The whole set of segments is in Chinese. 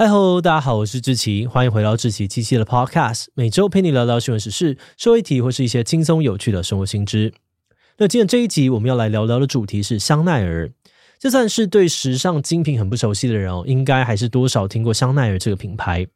嗨喽，大家好，我是志奇，欢迎回到志奇七七的 Podcast，每周陪你聊聊新闻时事、社会议题或是一些轻松有趣的生活新知。那今天这一集我们要来聊聊的主题是香奈儿。就算是对时尚精品很不熟悉的人哦，应该还是多少听过香奈儿这个品牌。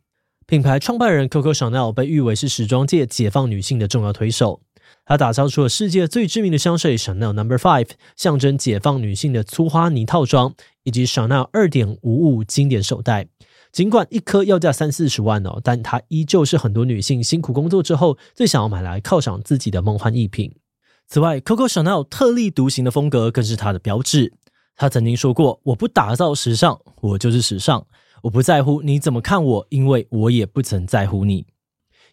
品牌创办人 Coco Chanel 被誉为是时装界解放女性的重要推手。他打造出了世界最知名的香水 Chanel Number Five，象征解放女性的粗花呢套装，以及 Chanel 二点五五经典手袋。尽管一颗要价三四十万哦，但它依旧是很多女性辛苦工作之后最想要买来犒赏自己的梦幻一品。此外，Coco Chanel 特立独行的风格更是它的标志。他曾经说过：“我不打造时尚，我就是时尚。我不在乎你怎么看我，因为我也不曾在乎你。”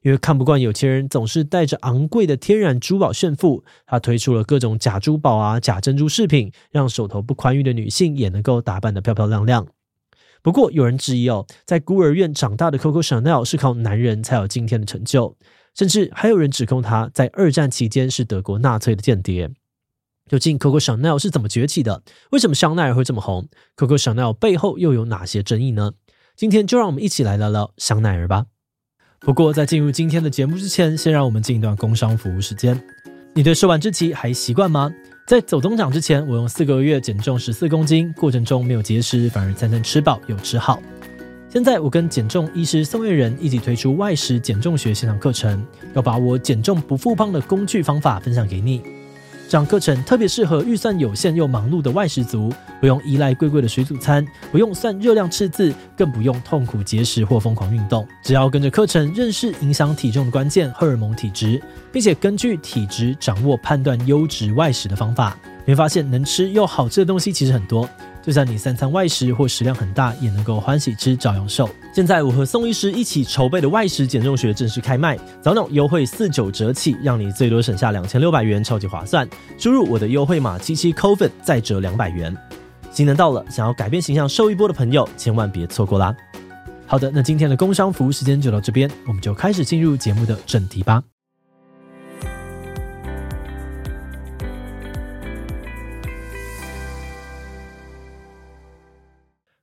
因为看不惯有钱人总是带着昂贵的天然珠宝炫富，他推出了各种假珠宝啊、假珍珠饰品，让手头不宽裕的女性也能够打扮得漂漂亮亮。不过，有人质疑哦，在孤儿院长大的 Coco Chanel 是靠男人才有今天的成就，甚至还有人指控他在二战期间是德国纳粹的间谍。究竟 Coco Chanel 是怎么崛起的？为什么香奈儿会这么红？Coco Chanel 背后又有哪些争议呢？今天就让我们一起来聊聊香奈儿吧。不过，在进入今天的节目之前，先让我们进一段工商服务时间。你对瘦完之期还习惯吗？在走增长之前，我用四个月减重十四公斤，过程中没有节食，反而才能吃饱又吃好。现在我跟减重医师宋月仁一起推出外食减重学线上课程，要把我减重不复胖的工具方法分享给你。这样课程特别适合预算有限又忙碌的外食族，不用依赖贵贵的水煮餐，不用算热量赤字，更不用痛苦节食或疯狂运动。只要跟着课程认识影响体重的关键荷尔蒙体质，并且根据体质掌握判断优质外食的方法，你会发现能吃又好吃的东西其实很多。就算你三餐外食或食量很大，也能够欢喜吃，照样瘦。现在我和宋医师一起筹备的外食减重学正式开卖，早鸟优惠四九折起，让你最多省下两千六百元，超级划算。输入我的优惠码七七 COVID 再折两百元。新年到了，想要改变形象瘦一波的朋友，千万别错过啦！好的，那今天的工商服务时间就到这边，我们就开始进入节目的正题吧。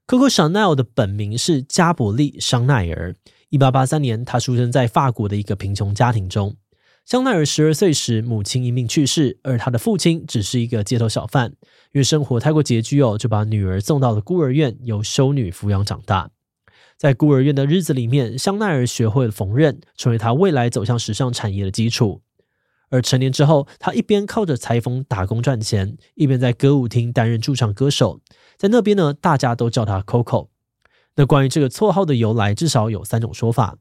Coco Chanel 的本名是加伯利·香奈儿。一八八三年，他出生在法国的一个贫穷家庭中。香奈儿十二岁时，母亲因病去世，而他的父亲只是一个街头小贩。因为生活太过拮据哦，就把女儿送到了孤儿院，由修女抚养长大。在孤儿院的日子里面，香奈儿学会了缝纫，成为他未来走向时尚产业的基础。而成年之后，他一边靠着裁缝打工赚钱，一边在歌舞厅担任驻唱歌手。在那边呢，大家都叫他 Coco。那关于这个绰号的由来，至少有三种说法。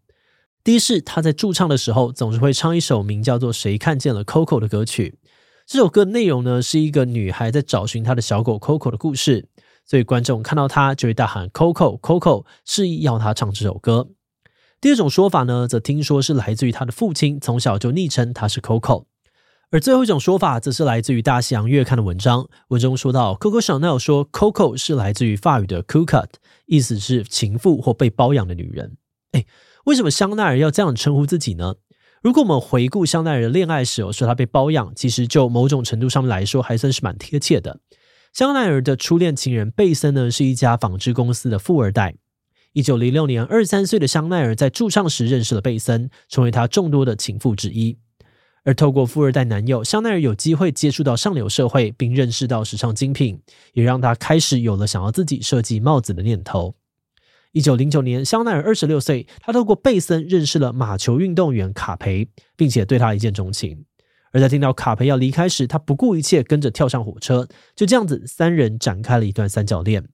第一是他在驻唱的时候，总是会唱一首名叫做《谁看见了 Coco》的歌曲。这首歌内容呢，是一个女孩在找寻她的小狗 Coco 的故事，所以观众看到她就会大喊 Coco Coco，示意要她唱这首歌。第二种说法呢，则听说是来自于他的父亲，从小就昵称他是 Coco。而最后一种说法，则是来自于《大西洋月刊》的文章，文中说到，Coco Chanel 说，Coco 是来自于法语的 Cocotte，意思是情妇或被包养的女人。诶，为什么香奈儿要这样称呼自己呢？如果我们回顾香奈儿的恋爱史，说她被包养，其实就某种程度上来说，还算是蛮贴切的。香奈儿的初恋情人贝森呢，是一家纺织公司的富二代。一九零六年，二十三岁的香奈儿在驻唱时认识了贝森，成为他众多的情妇之一。而透过富二代男友，香奈儿有机会接触到上流社会，并认识到时尚精品，也让他开始有了想要自己设计帽子的念头。一九零九年，香奈儿二十六岁，他透过贝森认识了马球运动员卡培，并且对他一见钟情。而在听到卡培要离开时，他不顾一切跟着跳上火车，就这样子，三人展开了一段三角恋。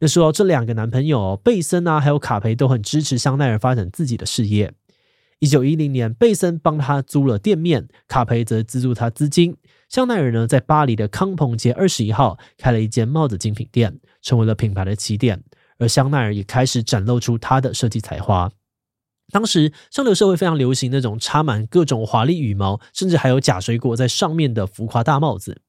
那说到这两个男朋友，贝森啊，还有卡培都很支持香奈儿发展自己的事业。一九一零年，贝森帮他租了店面，卡培则资助他资金。香奈儿呢，在巴黎的康朋街二十一号开了一间帽子精品店，成为了品牌的起点。而香奈儿也开始展露出他的设计才华。当时上流社会非常流行那种插满各种华丽羽毛，甚至还有假水果在上面的浮夸大帽子。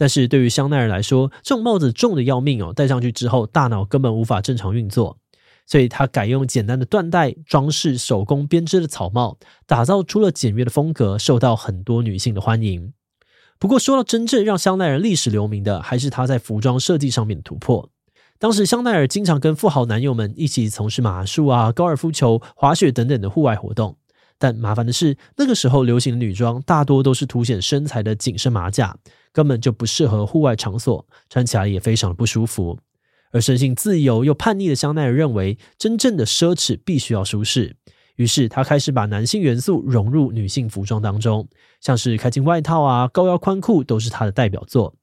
但是对于香奈儿来说，这种帽子重得要命哦，戴上去之后，大脑根本无法正常运作。所以他改用简单的缎带装饰手工编织的草帽，打造出了简约的风格，受到很多女性的欢迎。不过，说到真正让香奈儿历史留名的，还是他在服装设计上面的突破。当时，香奈儿经常跟富豪男友们一起从事马术啊、高尔夫球、滑雪等等的户外活动。但麻烦的是，那个时候流行的女装大多都是凸显身材的紧身马甲，根本就不适合户外场所，穿起来也非常的不舒服。而生性自由又叛逆的香奈儿认为，真正的奢侈必须要舒适。于是，他开始把男性元素融入女性服装当中，像是开襟外套啊、高腰宽裤都是他的代表作。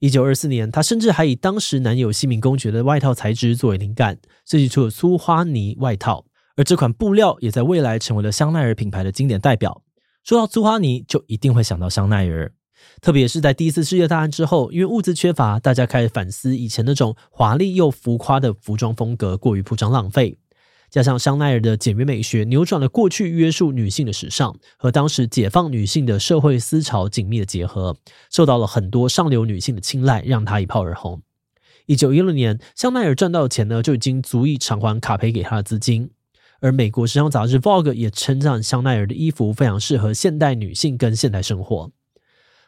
一九二四年，他甚至还以当时男友西敏公爵的外套材质作为灵感，设计出了粗花呢外套。而这款布料也在未来成为了香奈儿品牌的经典代表。说到粗花呢，就一定会想到香奈儿。特别是在第一次世界大战之后，因为物资缺乏，大家开始反思以前那种华丽又浮夸的服装风格过于铺张浪费。加上香奈儿的简约美学，扭转了过去约束女性的时尚，和当时解放女性的社会思潮紧密的结合，受到了很多上流女性的青睐，让她一炮而红。一九一六年，香奈儿赚到的钱呢，就已经足以偿还卡培给她的资金。而美国时尚杂志《Vogue》也称赞香奈儿的衣服非常适合现代女性跟现代生活。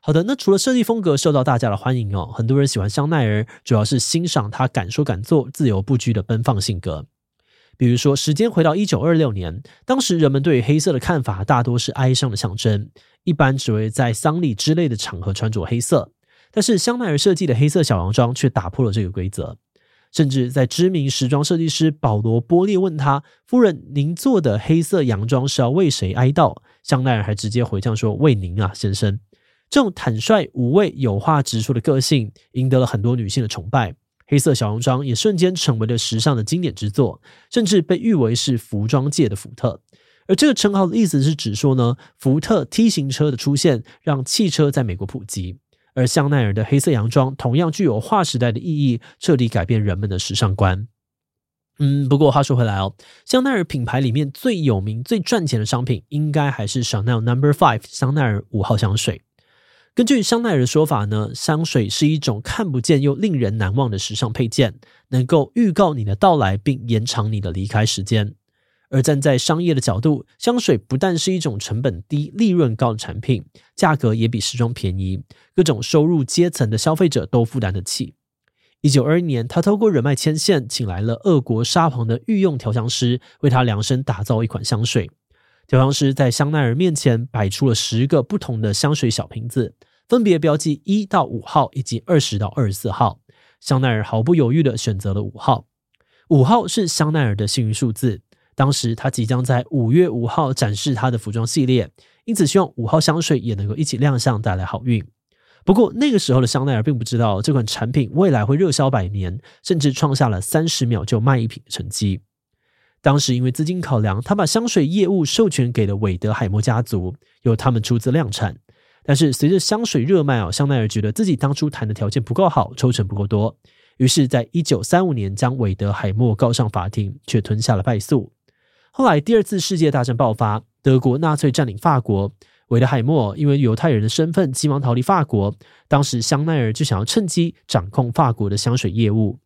好的，那除了设计风格受到大家的欢迎哦，很多人喜欢香奈儿，主要是欣赏她敢说敢做、自由不拘的奔放性格。比如说，时间回到一九二六年，当时人们对于黑色的看法大多是哀伤的象征，一般只会在丧礼之类的场合穿着黑色。但是香奈儿设计的黑色小洋装却打破了这个规则，甚至在知名时装设计师保罗波列问他：“夫人，您做的黑色洋装是要为谁哀悼？”香奈儿还直接回呛说：“为您啊，先生。”这种坦率无畏、有话直说的个性，赢得了很多女性的崇拜。黑色小洋装也瞬间成为了时尚的经典之作，甚至被誉为是服装界的福特。而这个称号的意思是指说呢，福特 T 型车的出现让汽车在美国普及，而香奈儿的黑色洋装同样具有划时代的意义，彻底改变人们的时尚观。嗯，不过话说回来哦，香奈儿品牌里面最有名、最赚钱的商品，应该还是 Chanel Number Five 香奈儿五号香水。根据香奈儿的说法呢，香水是一种看不见又令人难忘的时尚配件，能够预告你的到来并延长你的离开时间。而站在商业的角度，香水不但是一种成本低、利润高的产品，价格也比时装便宜，各种收入阶层的消费者都负担得起。一九二一年，他透过人脉牵线，请来了俄国沙皇的御用调香师，为他量身打造一款香水。调香师在香奈儿面前摆出了十个不同的香水小瓶子，分别标记一到五号以及二十到二十四号。香奈儿毫不犹豫地选择了五号。五号是香奈儿的幸运数字。当时他即将在五月五号展示他的服装系列，因此希望五号香水也能够一起亮相，带来好运。不过那个时候的香奈儿并不知道这款产品未来会热销百年，甚至创下了三十秒就卖一瓶的成绩。当时因为资金考量，他把香水业务授权给了韦德海默家族，由他们出资量产。但是随着香水热卖啊，香奈儿觉得自己当初谈的条件不够好，抽成不够多，于是，在一九三五年将韦德海默告上法庭，却吞下了败诉。后来第二次世界大战爆发，德国纳粹占领法国，韦德海默因为犹太人的身份急忙逃离法国，当时香奈儿就想要趁机掌控法国的香水业务。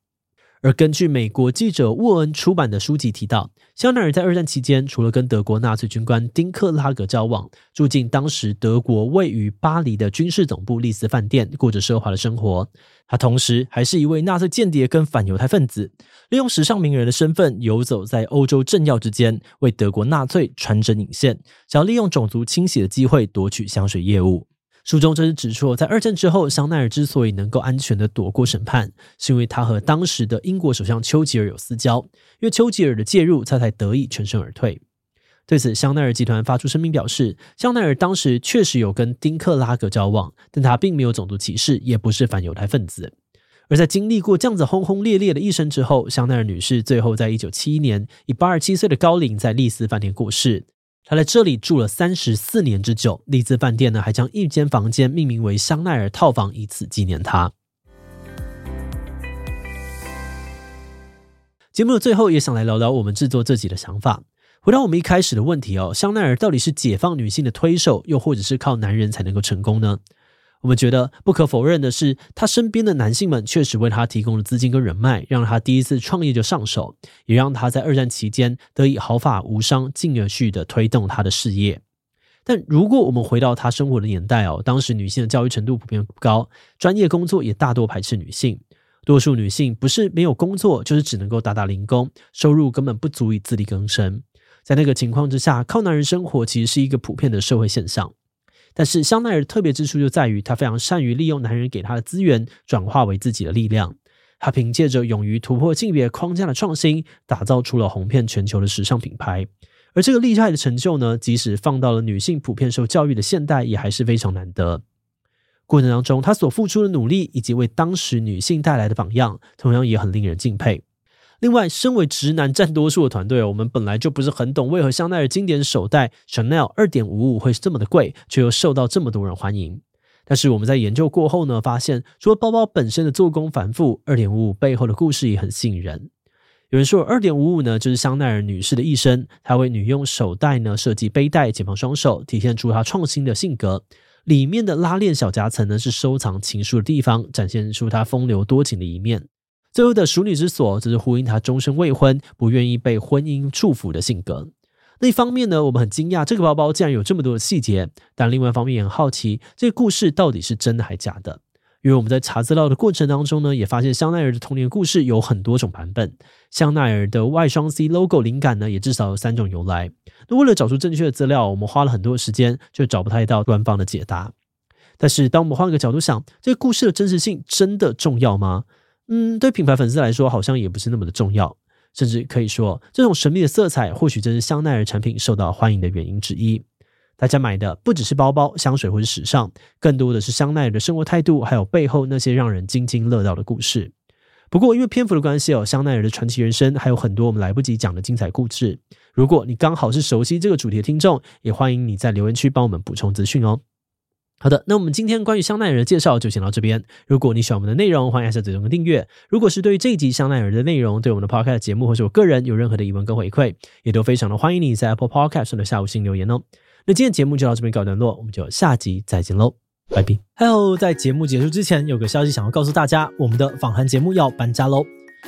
而根据美国记者沃恩出版的书籍提到，香奈儿在二战期间，除了跟德国纳粹军官丁克拉格交往，住进当时德国位于巴黎的军事总部丽思饭店，过着奢华的生活。他同时还是一位纳粹间谍跟反犹太分子，利用时尚名人的身份游走在欧洲政要之间，为德国纳粹穿针引线，想要利用种族清洗的机会夺取香水业务。书中则是指出，在二战之后，香奈儿之所以能够安全的躲过审判，是因为他和当时的英国首相丘吉尔有私交，因为丘吉尔的介入，他才得以全身而退。对此，香奈儿集团发出声明表示，香奈儿当时确实有跟丁克拉格交往，但他并没有种族歧视，也不是反犹太分子。而在经历过这样子轰轰烈烈的一生之后，香奈儿女士最后在一九七一年以八十七岁的高龄在丽思饭店过世。他在这里住了三十四年之久，丽兹饭店呢还将一间房间命名为香奈儿套房，以此纪念他。节目的最后，也想来聊聊我们制作自己的想法。回到我们一开始的问题哦，香奈儿到底是解放女性的推手，又或者是靠男人才能够成功呢？我们觉得不可否认的是，他身边的男性们确实为他提供了资金跟人脉，让他第一次创业就上手，也让他在二战期间得以毫发无伤，进而去的推动他的事业。但如果我们回到他生活的年代哦，当时女性的教育程度普遍不高，专业工作也大多排斥女性，多数女性不是没有工作，就是只能够打打零工，收入根本不足以自力更生。在那个情况之下，靠男人生活其实是一个普遍的社会现象。但是香奈儿特别之处就在于，他非常善于利用男人给他的资源，转化为自己的力量。他凭借着勇于突破性别框架的创新，打造出了红遍全球的时尚品牌。而这个厉害的成就呢，即使放到了女性普遍受教育的现代，也还是非常难得。过程当中，他所付出的努力，以及为当时女性带来的榜样，同样也很令人敬佩。另外，身为直男占多数的团队，我们本来就不是很懂为何香奈儿经典手袋 Chanel 二点五五会是这么的贵，却又受到这么多人欢迎。但是我们在研究过后呢，发现除了包包本身的做工繁复，二点五五背后的故事也很吸引人。有人说，二点五五呢就是香奈儿女士的一生，她为女用手袋呢设计背带，解放双手，体现出她创新的性格。里面的拉链小夹层呢是收藏情书的地方，展现出她风流多情的一面。最后的淑女之所，则是呼应她终身未婚、不愿意被婚姻束缚的性格。那一方面呢，我们很惊讶这个包包竟然有这么多的细节；但另外一方面也很好奇，这个故事到底是真的还假的？因为我们在查资料的过程当中呢，也发现香奈儿的童年故事有很多种版本。香奈儿的外双 C logo 灵感呢，也至少有三种由来。那为了找出正确的资料，我们花了很多时间，就找不太到官方的解答。但是，当我们换个角度想，这个故事的真实性真的重要吗？嗯，对品牌粉丝来说，好像也不是那么的重要，甚至可以说，这种神秘的色彩，或许正是香奈儿产品受到欢迎的原因之一。大家买的不只是包包、香水或是时尚，更多的是香奈儿的生活态度，还有背后那些让人津津乐道的故事。不过，因为篇幅的关系哦，香奈儿的传奇人生还有很多我们来不及讲的精彩故事。如果你刚好是熟悉这个主题的听众，也欢迎你在留言区帮我们补充资讯哦。好的，那我们今天关于香奈儿的介绍就先到这边。如果你喜欢我们的内容，欢迎按下最终的订阅。如果是对于这一集香奈儿的内容，对我们的 Podcast 节目或是我个人有任何的疑问跟回馈，也都非常的欢迎你在 Apple Podcast 上的下午星留言哦。那今天节目就到这边告一段落，我们就下集再见喽，拜拜。Hello，在节目结束之前，有个消息想要告诉大家，我们的访谈节目要搬家喽。